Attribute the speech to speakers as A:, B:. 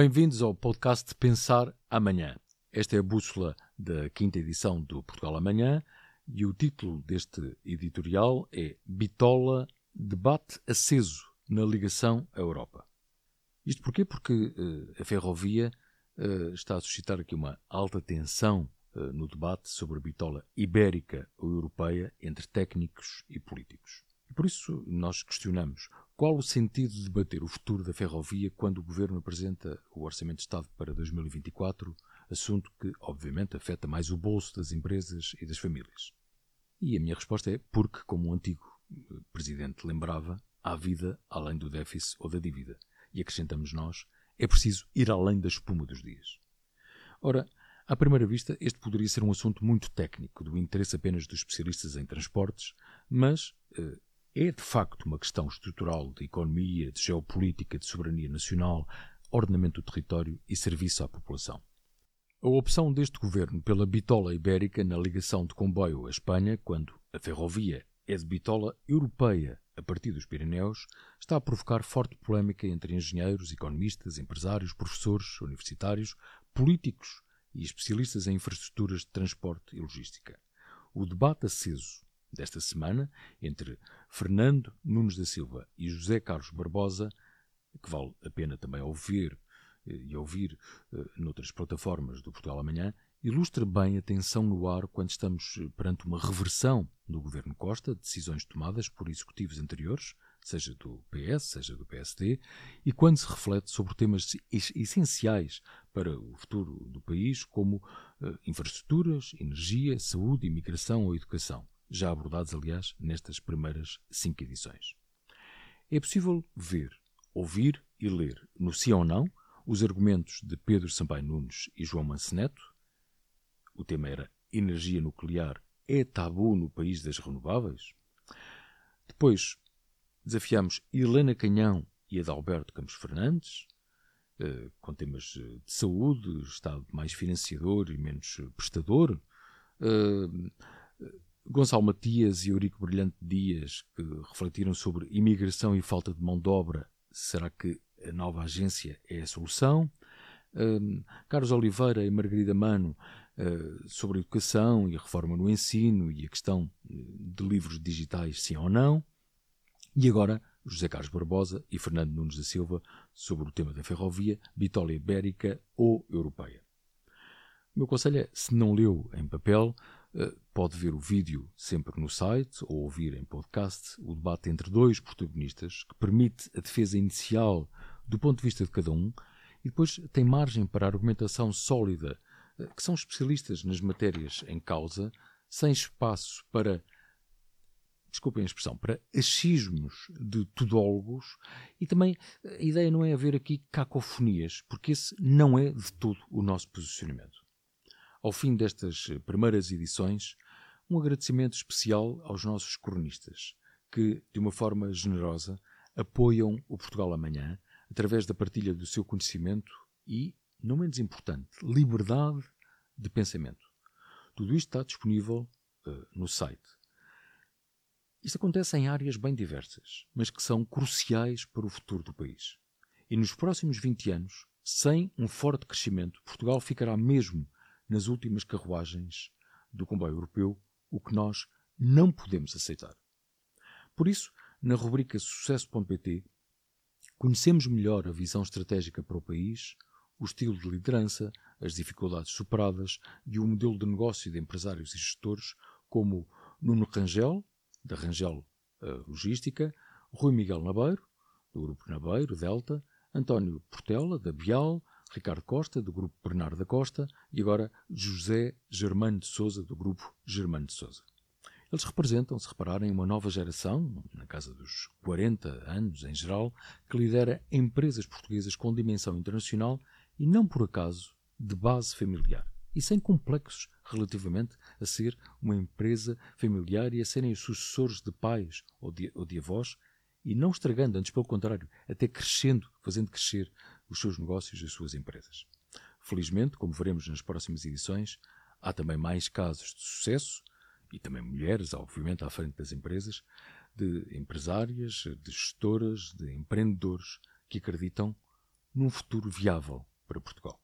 A: Bem-vindos ao podcast Pensar Amanhã. Esta é a bússola da quinta edição do Portugal Amanhã e o título deste editorial é Bitola Debate Aceso na Ligação à Europa. Isto porquê? Porque uh, a ferrovia uh, está a suscitar aqui uma alta tensão uh, no debate sobre a bitola ibérica ou europeia entre técnicos e políticos. E por isso nós questionamos qual o sentido de debater o futuro da ferrovia quando o Governo apresenta o Orçamento de Estado para 2024, assunto que, obviamente, afeta mais o bolso das empresas e das famílias? E a minha resposta é porque, como o antigo eh, Presidente lembrava, há vida além do déficit ou da dívida. E acrescentamos nós, é preciso ir além da espuma dos dias. Ora, à primeira vista, este poderia ser um assunto muito técnico, do interesse apenas dos especialistas em transportes, mas eh, é de facto uma questão estrutural de economia, de geopolítica, de soberania nacional, ordenamento do território e serviço à população. A opção deste governo pela bitola ibérica na ligação de comboio à Espanha, quando a ferrovia é de bitola europeia a partir dos Pirineus, está a provocar forte polémica entre engenheiros, economistas, empresários, professores, universitários, políticos e especialistas em infraestruturas de transporte e logística. O debate aceso desta semana entre Fernando Nunes da Silva e José Carlos Barbosa, que vale a pena também ouvir eh, e ouvir uh, noutras plataformas do Portugal Amanhã, ilustra bem a tensão no ar quando estamos eh, perante uma reversão do governo Costa, decisões tomadas por executivos anteriores, seja do PS, seja do PSD, e quando se reflete sobre temas essenciais para o futuro do país, como infraestruturas, energia, saúde, imigração ou educação já abordados, aliás, nestas primeiras cinco edições. É possível ver, ouvir e ler, no Sim ou Não, os argumentos de Pedro Sampaio Nunes e João Manceneto. O tema era Energia nuclear é tabu no país das renováveis? Depois, desafiamos Helena Canhão e Adalberto Campos Fernandes, eh, com temas de saúde, Estado mais financiador e menos prestador. Eh, Gonçalo Matias e Eurico Brilhante Dias, que refletiram sobre imigração e falta de mão de obra, será que a nova agência é a solução? Um, Carlos Oliveira e Margarida Mano uh, sobre educação e a reforma no ensino e a questão de livros digitais, sim ou não. E agora, José Carlos Barbosa e Fernando Nunes da Silva sobre o tema da ferrovia, bitola ibérica ou europeia. O meu conselho é, se não leu em papel, eh, pode ver o vídeo sempre no site ou ouvir em podcast o debate entre dois protagonistas que permite a defesa inicial do ponto de vista de cada um e depois tem margem para argumentação sólida, eh, que são especialistas nas matérias em causa, sem espaço para, desculpem a expressão, para achismos de tudólogos e também a ideia não é haver aqui cacofonias, porque esse não é de todo o nosso posicionamento. Ao fim destas primeiras edições, um agradecimento especial aos nossos cronistas, que, de uma forma generosa, apoiam o Portugal Amanhã através da partilha do seu conhecimento e, não menos importante, liberdade de pensamento. Tudo isto está disponível uh, no site. Isto acontece em áreas bem diversas, mas que são cruciais para o futuro do país. E nos próximos 20 anos, sem um forte crescimento, Portugal ficará mesmo nas últimas carruagens do comboio europeu, o que nós não podemos aceitar. Por isso, na rubrica Sucesso.pt, conhecemos melhor a visão estratégica para o país, o estilo de liderança, as dificuldades superadas e o modelo de negócio de empresários e gestores, como Nuno Rangel, da Rangel uh, Logística, Rui Miguel Nabeiro, do Grupo Nabeiro, Delta, António Portela, da Bial, Ricardo Costa, do grupo Bernardo da Costa, e agora José Germano de Souza, do grupo Germano de Souza. Eles representam, se repararem, uma nova geração, na casa dos 40 anos em geral, que lidera empresas portuguesas com dimensão internacional e não por acaso de base familiar. E sem complexos relativamente a ser uma empresa familiar e a serem os sucessores de pais ou de, ou de avós, e não estragando, antes pelo contrário, até crescendo, fazendo crescer os seus negócios e as suas empresas. Felizmente, como veremos nas próximas edições, há também mais casos de sucesso, e também mulheres, obviamente, à frente das empresas, de empresárias, de gestoras, de empreendedores que acreditam num futuro viável para Portugal.